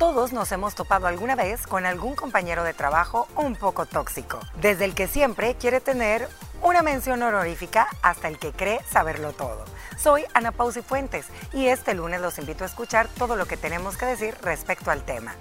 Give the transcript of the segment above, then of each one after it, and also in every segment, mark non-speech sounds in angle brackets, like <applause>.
Todos nos hemos topado alguna vez con algún compañero de trabajo un poco tóxico, desde el que siempre quiere tener una mención honorífica hasta el que cree saberlo todo. Soy Ana Pausi Fuentes y este lunes los invito a escuchar todo lo que tenemos que decir respecto al tema.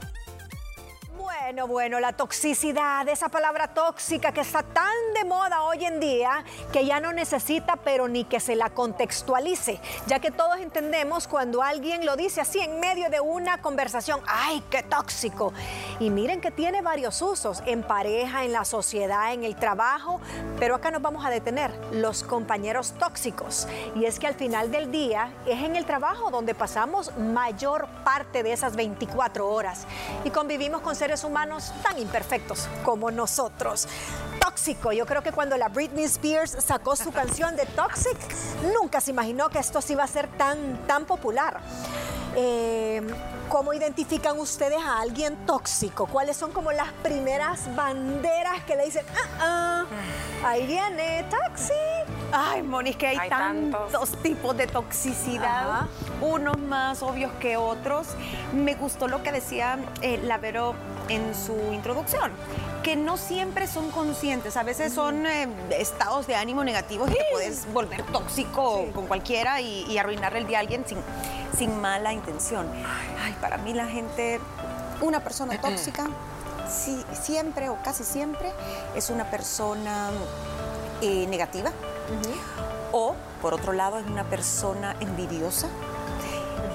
Bueno, bueno, la toxicidad, esa palabra tóxica que está tan de moda hoy en día que ya no necesita, pero ni que se la contextualice, ya que todos entendemos cuando alguien lo dice así en medio de una conversación, ¡ay, qué tóxico! Y miren que tiene varios usos, en pareja, en la sociedad, en el trabajo, pero acá nos vamos a detener, los compañeros tóxicos. Y es que al final del día es en el trabajo donde pasamos mayor parte de esas 24 horas y convivimos con seres humanos tan imperfectos como nosotros. Tóxico, yo creo que cuando la Britney Spears sacó su canción de Toxic, nunca se imaginó que esto sí iba a ser tan, tan popular. Eh, ¿Cómo identifican ustedes a alguien tóxico? ¿Cuáles son como las primeras banderas que le dicen, ah, ah ahí viene, taxi? Ay, Moni, es que hay, tantos. tipos de toxicidad, unos más obvios que otros. Me gustó lo que decía eh, Lavero en su introducción, que no siempre son conscientes, a veces son eh, estados de ánimo negativos y te puedes volver tóxico con cualquiera y, arruinarle el día a alguien sin, sin mala intención. Ay, para mí la gente, una persona tóxica, sí, siempre o casi siempre es una persona eh, negativa. O, por otro lado, es una persona envidiosa,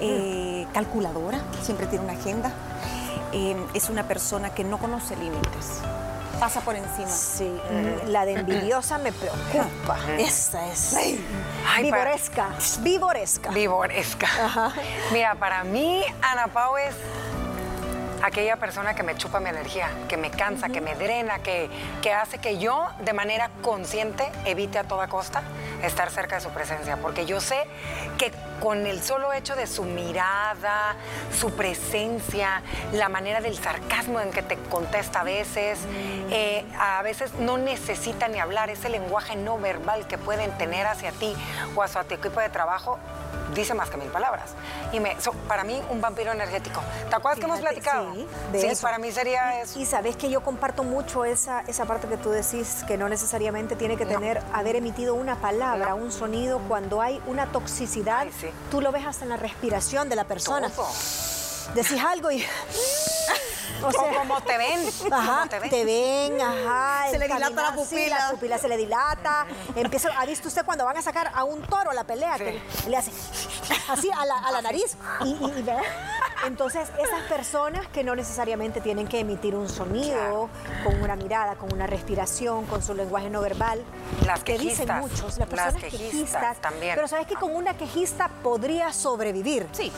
eh, calculadora, siempre tiene una agenda. Em, es una persona que no conoce límites. Pasa por encima. Sí, la de envidiosa me preocupa. Esa es. vivoresca. Vivoresca. Vivoresca. Mira, para mí, Ana Pau es aquella persona que me chupa mi energía, que me cansa, que me drena, que, que hace que yo de manera consciente evite a toda costa estar cerca de su presencia, porque yo sé que con el solo hecho de su mirada, su presencia, la manera del sarcasmo en que te contesta a veces, eh, a veces no necesita ni hablar, ese lenguaje no verbal que pueden tener hacia ti o hacia tu equipo de trabajo, dice más que mil palabras. Y me, para mí, un vampiro energético. ¿Te acuerdas que hemos platicado? Sí, de para mí sería eso. Y sabes que yo comparto mucho esa, esa parte que tú decís, que no necesariamente tiene que tener, haber emitido una palabra, un sonido, cuando hay una toxicidad, tú lo ves hasta en la respiración de la persona. Decís algo y... <laughs> O sea, como te ven. <laughs> Ajá, te ven. Te ven, ajá. Se le dilata la pupila. la pupila se le dilata. Empieza, ¿Ha visto usted cuando van a sacar a un toro la pelea? Que le hace <laughs> así a la, a la nariz. Y, y, y entonces, esas personas que no necesariamente tienen que emitir un sonido, con una mirada, con una respiración, con su lenguaje no verbal, las que dicen muchos, las personas quejistas, también. Pero sabes que con una quejista podría sobrevivir. Sí.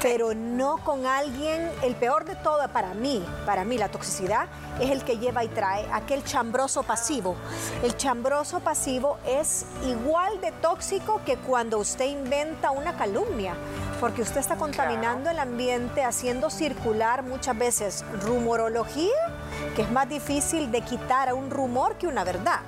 Pero no con alguien, el peor de todo para mí, para mí la toxicidad es el que lleva y trae aquel chambroso pasivo. El chambroso pasivo es igual de tóxico que cuando usted inventa una calumnia, porque usted está contaminando el ambiente, haciendo circular muchas veces rumorología, que es más difícil de quitar a un rumor que una verdad.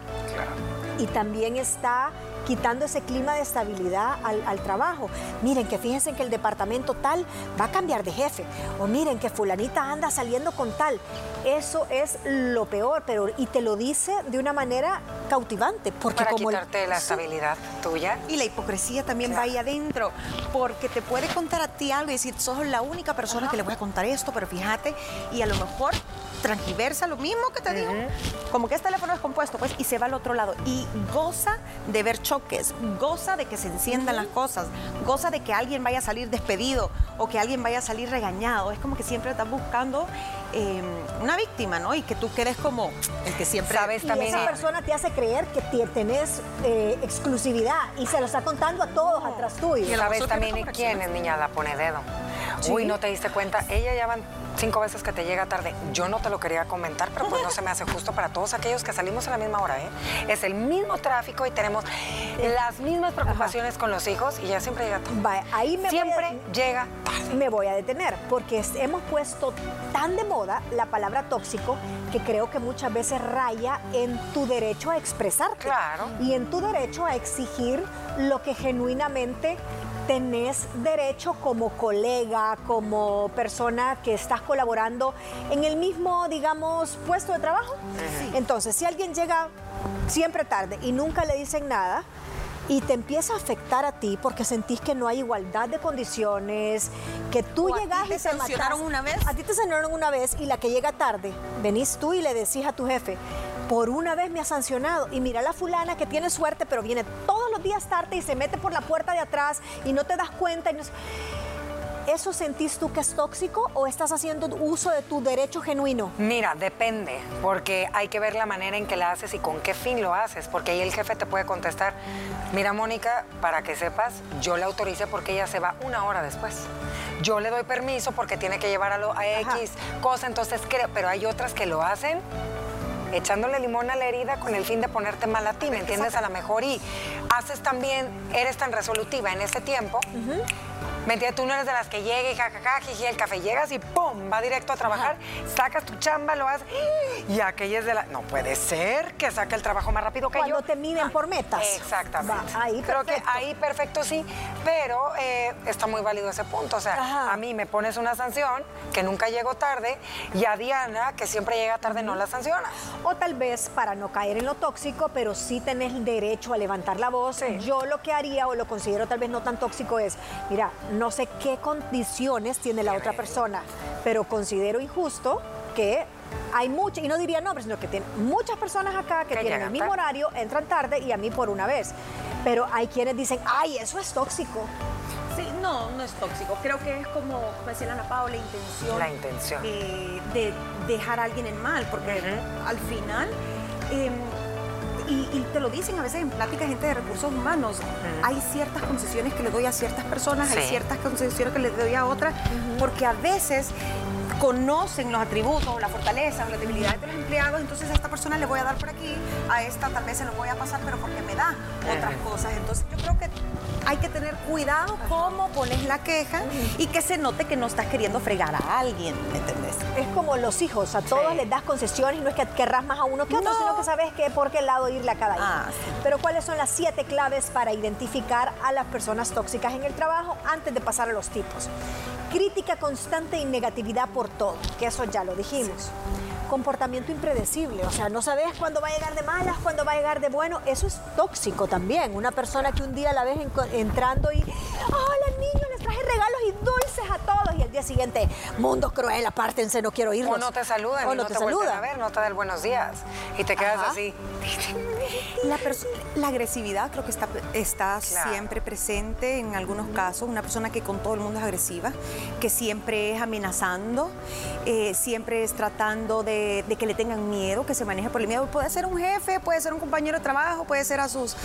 Y también está quitando ese clima de estabilidad al, trabajo. Miren que fíjense que el departamento tal va a cambiar de jefe. O miren que fulanita anda saliendo con tal. Eso es lo peor, pero y te lo dice de una manera cautivante. Porque Para quitarte la estabilidad tuya. Y la hipocresía también va ahí adentro. Porque te puede contar a ti algo y decir, sos la única persona que le voy a contar esto, pero fíjate, y a lo mejor transgiversa lo mismo que te digo. Como que este teléfono es compuesto, pues, y se va al otro lado. Y goza de ver choques, goza de que se enciendan las cosas, goza de que alguien vaya a salir despedido o que alguien vaya a salir regañado. Es como que siempre estás buscando em, una víctima, ¿no? Y que tú quedes como el que siempre... Sabes, también esa persona te hace creer que tenés eh, exclusividad y se lo está contando a todos atrás tuyo. Y sabes también quién es niña la pone dedo. Uy, no te diste cuenta. Ella ya van cinco veces que te llega tarde. Yo no te lo quería comentar, pero pues no se me hace justo para todos aquellos que salimos a la misma hora, ¿eh? Es el mismo tráfico y tenemos las mismas preocupaciones con los hijos y ya siempre llega tarde. ahí me siempre llega tarde. Me voy a detener porque hemos puesto tan de moda la palabra tóxico que creo que muchas veces raya en tu derecho a expresarte. Claro. Y en tu derecho a exigir lo que genuinamente tenés derecho como colega, como persona que estás colaborando en el mismo, digamos, puesto de trabajo. Entonces, si alguien llega siempre tarde y nunca le dicen nada, y te empieza a afectar a ti porque sentís que no hay igualdad de condiciones, que tú llegas y te, sancionaron una vez. A ti te sancionaron una vez y la que llega tarde, venís tú y le decís a tu jefe, por una vez me ha sancionado. Y mira la fulana que tiene suerte pero viene todos los días tarde y se mete por la puerta de atrás y no te das cuenta. Y no... ¿Eso sentís tú que es tóxico o estás haciendo uso de tu derecho genuino? Mira, depende, porque hay que ver la manera en que la haces y con qué fin lo haces, porque ahí el jefe te puede contestar, mira Mónica, para que sepas, yo le autorice porque ella se va una hora después. Yo le doy permiso porque tiene que llevar a, lo, a X cosa, entonces creo, pero hay otras que lo hacen echándole limón a la herida con el fin de ponerte mal a ti, ¿me entiendes? A lo mejor y haces también, eres tan resolutiva en ese tiempo. ¿Me entiendes? Tú no eres de las que llega y jajaja, jiji, el café llegas y ¡pum! Va directo a trabajar, sacas tu chamba, lo haces y aquella es de la... No puede ser que saque el trabajo más rápido que yo. Cuando te miden por metas. Exactamente. ahí Creo que ahí perfecto sí, pero eh, está muy válido ese punto. O sea, a mí me pones una sanción que nunca llego tarde y a Diana, que siempre llega tarde, no la sanciona. O tal vez para no caer en lo tóxico, pero sí tenés el derecho a levantar la voz. Yo lo que haría o lo considero tal vez no tan tóxico es, mira, no sé qué condiciones tiene la otra persona, pero considero injusto que hay muchas, y no diría nombres, sino que tiene muchas personas acá que tienen el mismo horario, entran tarde y a mí por una vez. Pero hay quienes dicen, ay, eso es tóxico. Sí, no, no es tóxico. Creo que es como, como decía Ana Paula, la intención. La intención. de dejar a alguien en mal, porque al final... Em, y, te lo dicen a veces en pláticas gente de recursos humanos. Hay ciertas concesiones que le doy a ciertas personas, hay ciertas concesiones que le doy a otras, porque a veces conocen los atributos, la fortaleza, las debilidades de los empleados, entonces a esta persona le voy a dar por aquí, a esta tal vez se lo voy a pasar, pero porque me da otras cosas. Entonces yo creo que hay que tener cuidado cómo pones la queja y que se note que no estás queriendo fregar a alguien, ¿me entendés? Es como los hijos, a todos les das concesiones y no es que querrás más a uno que a otro, sino que sabes que por qué lado irle a cada uno. Ah, pero ¿cuáles son las siete claves para identificar a las personas tóxicas en el trabajo antes de pasar a los tipos? Crítica constante y negatividad por todo, que eso ya lo dijimos. Comportamiento impredecible, o sea, no sabes cuándo va a llegar de malas, cuándo va a llegar de bueno, eso es tóxico también. Una persona que un día la ves entrando y, hola niños, les traje regalos y dulces a todos, y el día siguiente, mundo cruel, apártense, no quiero irnos. O no te saludan, o no, te, saludan. a ver, no te da el buenos días, y te quedas así. La, la, agresividad creo que está, está siempre presente en algunos casos, una persona que con todo el mundo es agresiva, que siempre es amenazando, eh, siempre es tratando de, que le tengan miedo, que se maneje por el miedo. Puede ser un jefe, puede ser un compañero de trabajo, puede ser a sus,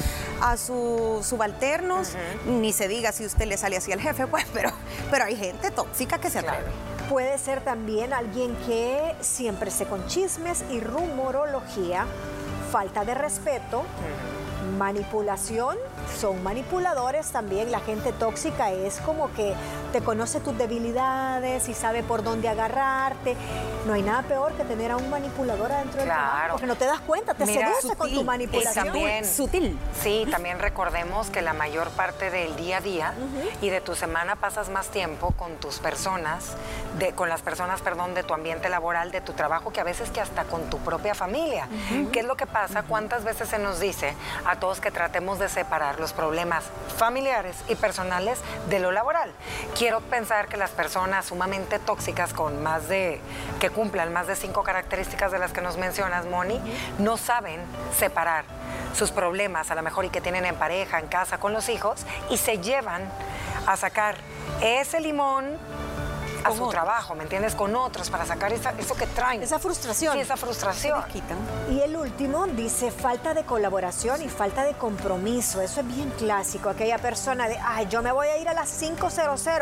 a sus subalternos, ni se diga si usted le sale así al jefe, <laughs> pues, pero, pero hay gente tóxica que se atreve. Puede ser también alguien que siempre se con chismes y rumorología, falta de respeto, manipulación son manipuladores también. La gente tóxica es como que te conoce tus debilidades y sabe por dónde agarrarte. No hay nada peor que tener a un manipulador adentro del trabajo, porque no te das cuenta, te seduce con tu manipulación. También, sutil. Sí, también recordemos que la mayor parte del día a día y de tu semana pasas más tiempo con tus personas, de, con las personas, perdón, de tu ambiente laboral, de tu trabajo, que a veces que hasta con tu propia familia. ¿Qué es lo que pasa? ¿Cuántas veces se nos dice a todos que tratemos de separar los problemas familiares y personales de lo laboral? Quiero pensar que las personas sumamente tóxicas con más de, que cumplan más de cinco características de las que nos mencionas, Moni, no saben separar sus problemas a lo mejor y que tienen en pareja, en casa, con los hijos, y se llevan a sacar ese limón a su trabajo, ¿me entiendes? Con otros para sacar eso que traen. Esa frustración. Sí, esa frustración. quitan. Y el último dice falta de colaboración y falta de compromiso. Eso es bien clásico. Aquella persona de, ay, yo me voy a ir a las 500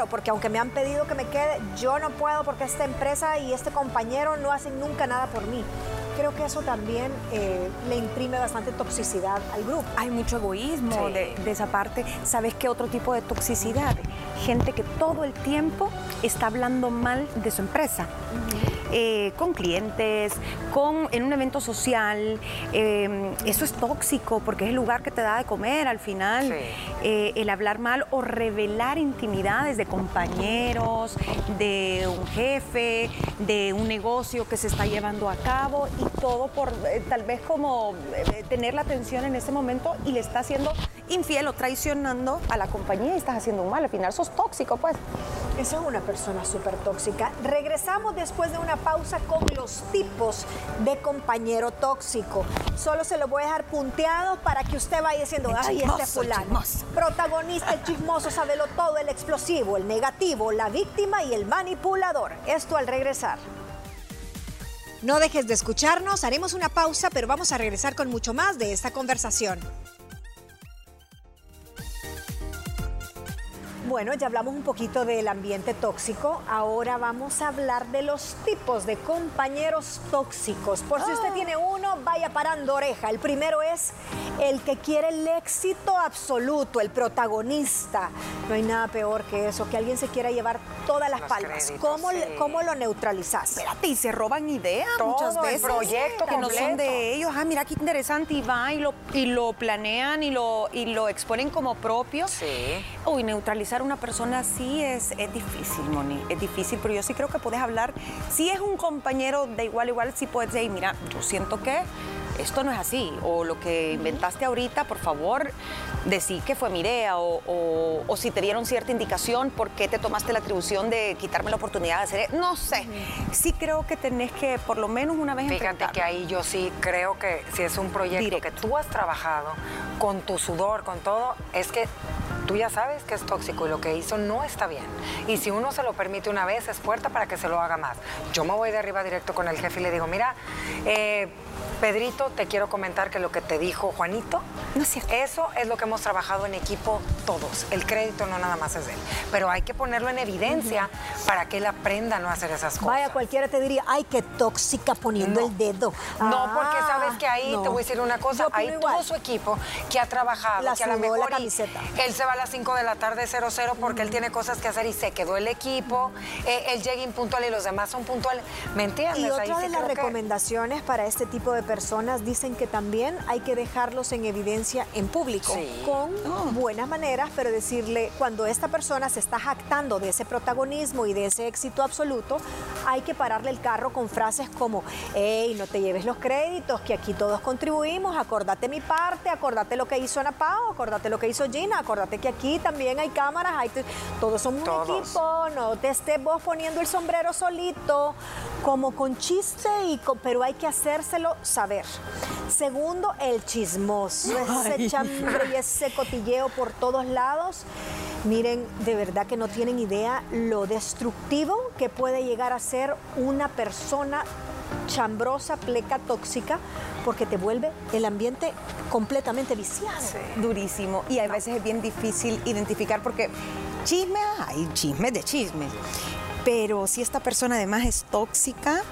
porque aunque me han pedido que me quede, yo no puedo porque esta empresa y este compañero no hacen nunca nada por mí creo que eso también eh, le imprime bastante toxicidad al grupo. Hay mucho egoísmo de, esa parte. ¿Sabes qué otro tipo de toxicidad? Gente que todo el tiempo está hablando mal de su empresa. Eh, con clientes, con, en un evento social. Eh, eso es tóxico porque es el lugar que te da de comer al final. Eh, el hablar mal o revelar intimidades de compañeros, de un jefe, de un negocio que se está llevando a cabo y todo por tal vez como tener la atención en ese momento y le está haciendo infiel o traicionando a la compañía y estás haciendo un mal. Al final sos tóxico, pues. Esa es una persona súper tóxica. Regresamos después de una pausa con los tipos de compañero tóxico. Solo se lo voy a dejar punteado para que usted vaya diciendo, ay, este fulano. Protagonista, el chismoso, sabelo todo, el explosivo, el negativo, la víctima y el manipulador. Esto al regresar. No dejes de escucharnos, haremos una pausa, pero vamos a regresar con mucho más de esta conversación. Bueno, ya hablamos un poquito del ambiente tóxico. Ahora vamos a hablar de los tipos de compañeros tóxicos. Por si usted ah. tiene uno, vaya parando oreja. El primero es el que quiere el éxito absoluto, el protagonista. No hay nada peor que eso, que alguien se quiera llevar todas las palmas. ¿Cómo, ¿Cómo, lo neutralizas? Espérate, y se roban ideas muchas veces. proyectos que no son de ellos. Ah, mira qué interesante. Y va y lo, y lo planean y lo, y lo exponen como propio. Sí. Uy, neutralizar una persona así es, es difícil, Moni, es difícil, pero yo sí creo que puedes hablar, si es un compañero de igual a igual, sí puedes decir, mira, yo siento que esto no es así, o lo que inventaste ahorita, por favor, decir que fue mi idea, o, o, si te dieron cierta indicación, ¿por qué te tomaste la atribución de quitarme la oportunidad de hacer? No sé, sí creo que tenés que por lo menos una vez Fíjate que ahí yo sí creo que si es un proyecto que tú has trabajado con tu sudor, con todo, es que tú ya sabes que es tóxico y lo que hizo no está bien. Y si uno se lo permite una vez, es puerta para que se lo haga más. Yo me voy de arriba directo con el jefe y le digo, mira, eh, Pedrito, te quiero comentar que lo que te dijo Juanito, no es eso es lo que hemos trabajado en equipo todos. El crédito no nada más es de él. Pero hay que ponerlo en evidencia para que él aprenda a no hacer esas cosas. Vaya, cualquiera te diría, ay, qué tóxica poniendo el dedo. no, porque ah, sabes que ahí, te voy a decir una cosa, hay todo su equipo que ha trabajado, que a lo mejor la camiseta. él se va a las 5 de la tarde 0-0 porque él tiene cosas que hacer y se quedó el equipo, eh, él llega impuntual y los demás son puntuales. ¿Me entiendes? Y otra de las recomendaciones para este tipo de personas dicen que también hay que dejarlos en evidencia en público, con oh. buenas maneras, pero decirle, cuando esta persona se está jactando de ese protagonismo y de ese éxito absoluto, hay que pararle el carro con frases como, hey, no te lleves los créditos, que aquí todos contribuimos, acordate mi parte, acordate lo que hizo Ana Pao, acordate lo que hizo Gina, acordate que aquí también hay cámaras, hay todos somos un equipo, no te estés vos poniendo el sombrero solito, como con chiste, y pero hay que hacérselo saber. Segundo, el chismoso, <laughs> ese chambre y ese cotilleo por todos lados. Miren, de verdad que no tienen idea lo destructivo que puede llegar a ser una persona chambrosa, pleca, tóxica, porque te vuelve el ambiente completamente viciado. durísimo. Y a veces es bien difícil identificar porque chisme hay, chismes de chismes. Pero si esta persona además es tóxica,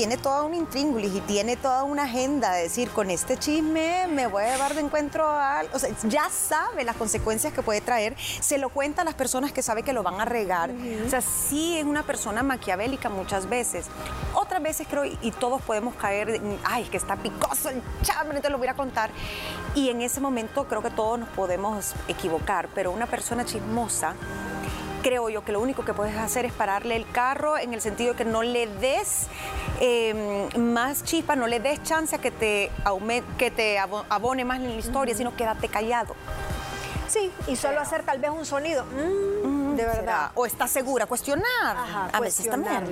tiene toda un intríngulis y tiene toda una agenda de decir, con este chisme me voy a llevar de encuentro a... O sea, ya sabe las consecuencias que puede traer, se lo cuenta a las personas que sabe que lo van a regar. O sea, sí es una persona maquiavélica muchas veces. Otras veces creo, y todos podemos caer, en, ay, que está picoso el chambre, te lo voy a contar. Y en ese momento creo que todos nos podemos equivocar, pero una persona chismosa creo yo que lo único que puedes hacer es pararle el carro en el sentido de que no le des em, más chispa, no le des chance a que te, que te abone más en la historia, sino quédate callado. Sí, y solo hacer tal vez un sonido. Mm de verdad. O está segura, cuestionar. a veces también.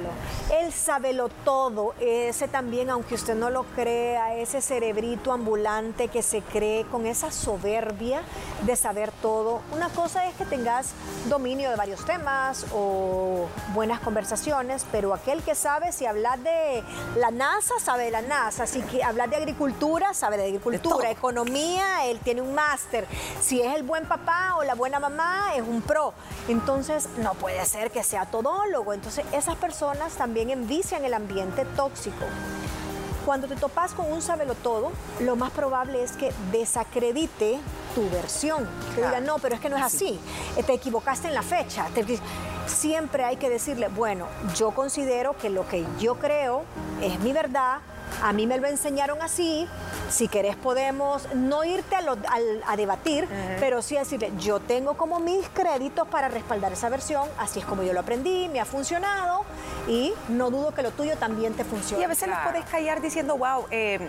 Él lo todo, ese también, aunque usted no lo crea, ese cerebrito ambulante que se cree con esa soberbia de saber todo. Una cosa es que tengas dominio de varios temas o buenas conversaciones, pero aquel que sabe, si hablas de la NASA, sabe de la NASA. Si hablas de agricultura, sabe de agricultura. Economía, él tiene un máster. Si es el buen papá o la buena mamá, es un pro. Entonces, entonces no puede ser que sea todólogo. Entonces esas personas también envician el ambiente tóxico. Cuando te topas con un todo, lo más probable es que desacredite tu versión. Que digan, no, pero es que no es así. Te equivocaste en la fecha. Siempre hay que decirle, bueno, yo considero que lo que yo creo es mi verdad, a mí me lo enseñaron así, si querés podemos no irte a, debatir, pero sí decirle, yo tengo como mis créditos para respaldar esa versión, así es como yo lo aprendí, me ha funcionado y no dudo que lo tuyo también te funcione. Y a veces los podés callar diciendo, wow, eh,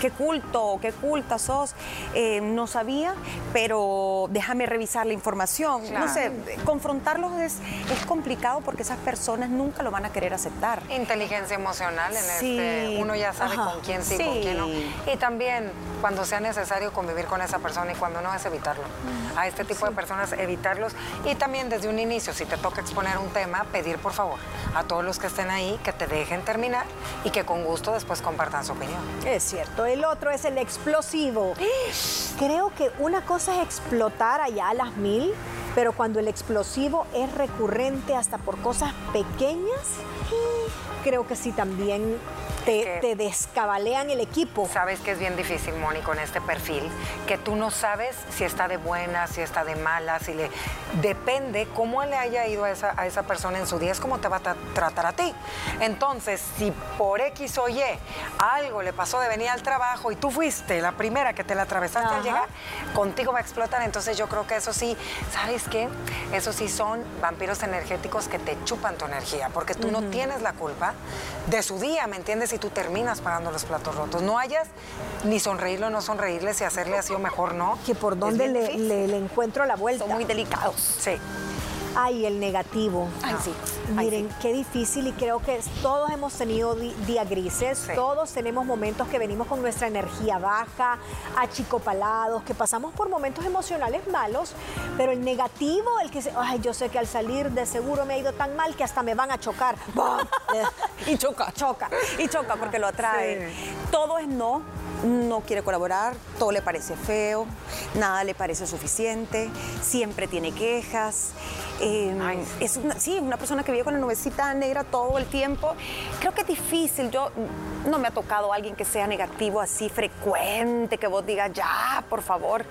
qué culto, qué culta sos, eh, no sabía, pero déjame revisar la información. No sé, confrontarlos es, es complicado porque esas personas nunca lo van a querer aceptar. Inteligencia emocional en este, uno ya sabe con quién sí, con quién no. Y también cuando sea necesario convivir con esa persona y cuando no es evitarlo. A este tipo de personas evitarlos y también desde un inicio, si te toca exponer un tema, pedir por favor a todos los que estén ahí que te dejen terminar y que con gusto después compartan su opinión. Es cierto. El otro es el explosivo. Creo que una cosa es explotar allá a las mil, pero cuando el explosivo es recurrente hasta por cosas pequeñas, creo que sí también te, descabalean el equipo. Sabes que es bien difícil, Moni, con este perfil, que tú no sabes si está de buena, si está de mala, si le... Depende cómo le haya ido a esa, a esa persona en su día, es cómo te va a tratar a ti. Entonces, si por X o Y algo le pasó de venir al trabajo y tú fuiste la primera que te la atravesaste al llegar, contigo va a explotar. Entonces yo creo que eso sí, ¿sabes qué? Eso sí son vampiros energéticos que te chupan tu energía, porque tú no tienes la culpa de su día, ¿me entiendes? Tú terminas pagando los platos rotos. No hayas ni sonreírle o no sonreírle, si hacerle así o mejor no. Que por dónde le, le, encuentro la vuelta. Son muy delicados. Sí. Ay, el negativo. Ay, sí. Miren, qué difícil y creo que todos hemos tenido días grises, todos tenemos momentos que venimos con nuestra energía baja, achicopalados, que pasamos por momentos emocionales malos, pero el negativo, el que dice, ay, yo sé que al salir de seguro me ha ido tan mal que hasta me van a chocar. <laughs> y choca. Choca. Y choca porque lo atrae. Todo es no, no quiere colaborar, todo le parece feo, nada le parece suficiente, siempre tiene quejas. Em, es una, sí, una persona que vive con la nubecita negra todo el tiempo. Creo que es difícil. Yo no me ha tocado alguien que sea negativo así frecuente, que vos digas, ya, por favor.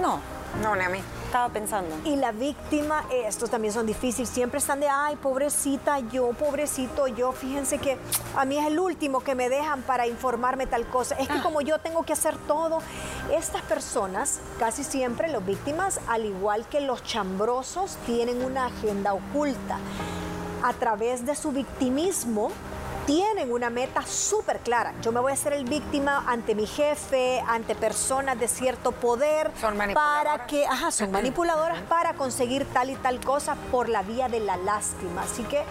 No. No, ni a mí estaba pensando. Y la víctima, estos también son difíciles, siempre están de, ay, pobrecita yo, pobrecito yo, fíjense que a mí es el último que me dejan para informarme tal cosa. Es que ah. como yo tengo que hacer todo, estas personas, casi siempre las víctimas, al igual que los chambrosos, tienen una agenda oculta. A través de su victimismo, tienen una meta súper clara. Yo me voy a hacer el víctima ante mi jefe, ante personas de cierto poder. Son manipuladoras. Para que, ajá, son manipuladoras <clears throat> para conseguir tal y tal cosa por la vía de la lástima. Así que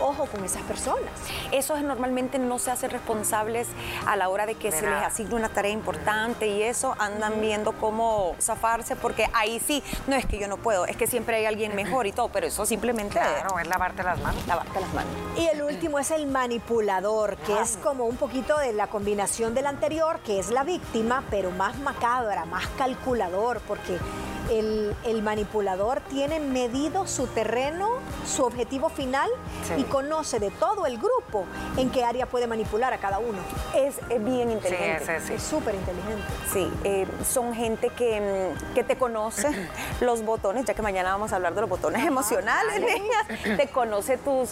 ojo con esas personas. Esos normalmente no se hacen responsables a la hora de que se les asigne una tarea importante y eso andan viendo cómo zafarse porque ahí sí, no es que yo no puedo, es que siempre hay alguien mejor y todo, pero eso simplemente claro, es lavarte las manos. Lavarte las manos. Y el último es el manipulador, que es como un poquito de la combinación del anterior, que es la víctima, pero más macabra, más calculador, porque el, manipulador tiene medido su terreno, su objetivo final y conoce de todo el grupo en qué área puede manipular a cada uno. Es, bien inteligente. es súper inteligente. Sí, eh, son gente que, que, te conoce <clears throat> los botones, ya que mañana vamos a hablar de los botones emocionales, niñas. Te conoce tus,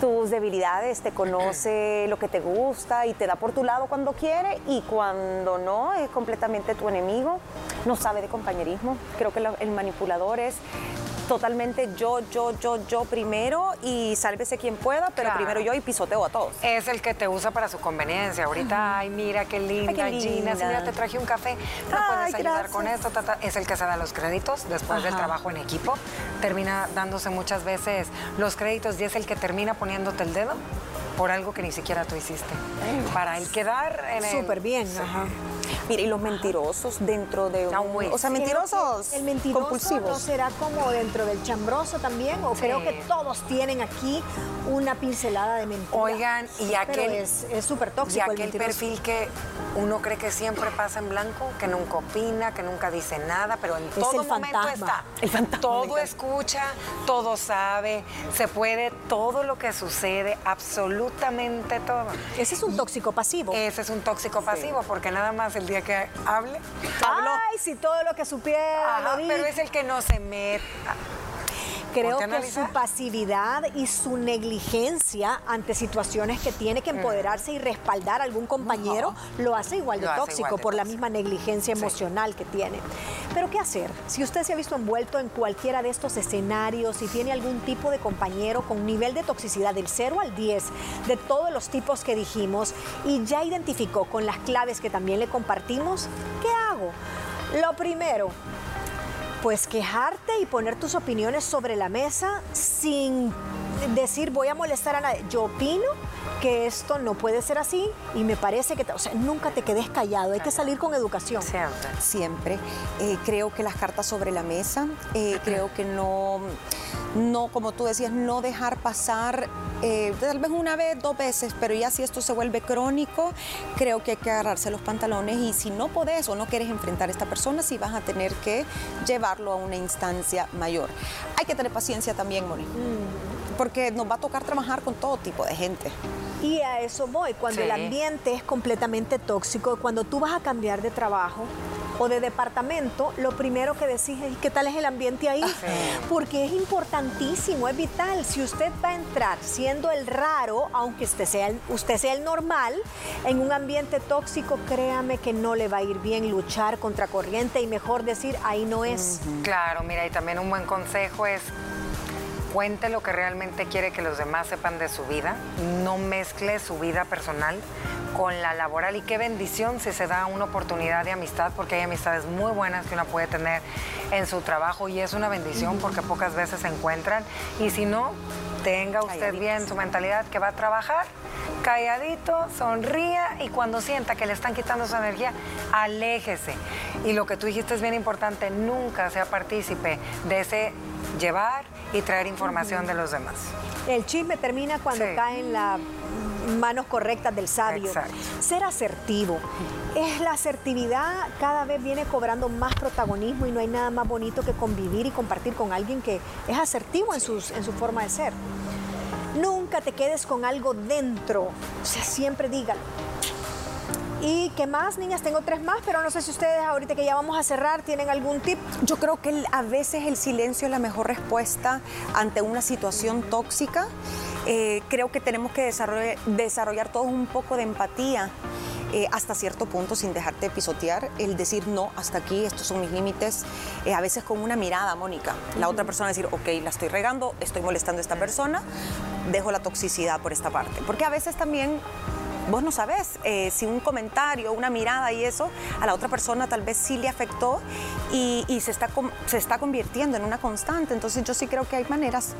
tus debilidades, te conoce lo que te gusta y te da por tu lado cuando quiere y cuando no es completamente tu enemigo, no sabe de compañerismo. Creo que el manipulador es totalmente yo, yo, yo, yo primero y sálvese quien pueda, pero primero yo y pisoteo a todos. Es el que te usa para su conveniencia. Ahorita, ay, mira qué linda, Gina, mira, te traje un café, ¿me puedes ayudar con esto? Es el que se da los créditos después del trabajo en equipo. Termina dándose muchas veces los créditos y es el que termina poniéndote el dedo por algo que ni siquiera tú hiciste. Para el quedar en el... Súper bien, Mira, y los mentirosos dentro de un... o sea, mentirosos El mentiroso compulsivos. ¿no será como dentro del chambroso también? O creo que todos tienen aquí una pincelada de mentira. Oigan, y aquel... es súper tóxico Y aquel perfil que uno cree que siempre pasa en blanco, que nunca opina, que nunca dice nada, pero en todo momento está. El fantasma. Todo escucha, todo sabe, se puede, todo lo que sucede, absolutamente todo. Ese es un tóxico pasivo. Ese es un tóxico pasivo, porque nada más el día que hable, Ay, Ay, si todo lo que supiera lo Pero es el que no se meta. Creo que su pasividad y su negligencia ante situaciones que tiene que mm. empoderarse y respaldar a algún compañero lo hace igual de tóxico por la misma negligencia emocional que tiene. Pero ¿qué hacer? Si usted se ha visto envuelto en cualquiera de estos escenarios, si tiene algún tipo de compañero con nivel de toxicidad del 0 al 10, de todos los tipos que dijimos, y ya identificó con las claves que también le compartimos, ¿qué hago? Lo primero, pues quejarte y poner tus opiniones sobre la mesa sin decir voy a molestar a nadie. Yo opino que esto no puede ser así y me parece que, o sea, nunca te quedes callado, hay que salir con educación. Siempre. Siempre. Eh, creo que las cartas sobre la mesa, eh, creo que no, no, como tú decías, no dejar pasar eh, tal vez una vez, dos veces, pero ya si esto se vuelve crónico, creo que hay que agarrarse los pantalones y si no podés o no quieres enfrentar a esta persona, sí vas a tener que llevarlo a una instancia mayor. Hay que tener paciencia también, Moni. Mm porque nos va a tocar trabajar con todo tipo de gente. Y a eso voy, cuando el ambiente es completamente tóxico, cuando tú vas a cambiar de trabajo o de departamento, lo primero que decís es qué tal es el ambiente ahí, porque es importantísimo, es vital. Si usted va a entrar siendo el raro, aunque usted sea el, usted sea el normal, en un ambiente tóxico, créame que no le va a ir bien luchar contra corriente y mejor decir ahí no es. Claro, mira, y también un buen consejo es cuente lo que realmente quiere que los demás sepan de su vida, no mezcle su vida personal con la laboral y qué bendición si se da una oportunidad de amistad, porque hay amistades muy buenas que uno puede tener en su trabajo y es una bendición porque pocas veces se encuentran y si no, tenga usted bien su mentalidad que va a trabajar calladito, sonría y cuando sienta que le están quitando su energía, aléjese. Y lo que tú dijiste es bien importante, nunca sea partícipe de ese llevar y traer información de los demás. El chisme termina cuando cae en las manos correctas del sabio. Ser asertivo. Es la asertividad cada vez viene cobrando más protagonismo y no hay nada más bonito que convivir y compartir con alguien que es asertivo en, sus, en su forma de ser. Nunca te quedes con algo dentro, o sea, siempre dígalo. ¿Y qué más, niñas? Tengo tres más, pero no sé si ustedes ahorita que ya vamos a cerrar tienen algún tip. Yo creo que a veces el silencio es la mejor respuesta ante una situación tóxica. Eh, creo que tenemos que desarrollar, desarrollar todo un poco de empatía. Eh, hasta cierto punto sin dejarte pisotear, el decir no, hasta aquí, estos son mis límites, eh, a veces con una mirada, Mónica. La otra persona decir, ok, la estoy regando, estoy molestando a esta persona, dejo la toxicidad por esta parte. Porque a veces también vos no sabes eh, si un comentario, una mirada y eso a la otra persona tal vez sí le afectó y, se, está, se está convirtiendo en una constante. Entonces yo sí creo que hay maneras,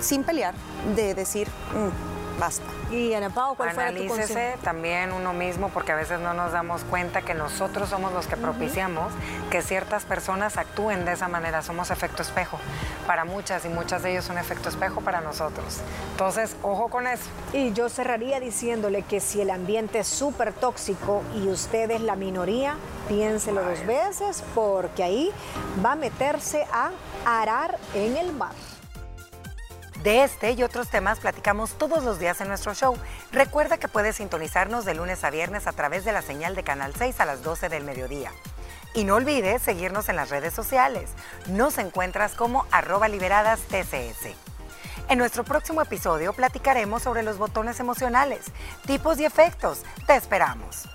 sin pelear, de decir, mm, basta. Y Ana Pau, ¿cuál Analícese también uno mismo porque a veces no nos damos cuenta que nosotros somos los que propiciamos que ciertas personas actúen de esa manera. Somos efecto espejo para muchas y muchas de ellos son efecto espejo para nosotros. Entonces, ojo con eso. Y yo cerraría diciéndole que si el ambiente es súper tóxico y usted es la minoría, piénselo dos veces porque ahí va a meterse a arar en el mar. De este y otros temas platicamos todos los días en nuestro show. Recuerda que puedes sintonizarnos de lunes a viernes a través de la señal de Canal 6 a las 12 del mediodía. Y no olvides seguirnos en las redes sociales. Nos encuentras como arroba liberadas TCS. En nuestro próximo episodio platicaremos sobre los botones emocionales, tipos y efectos. Te esperamos.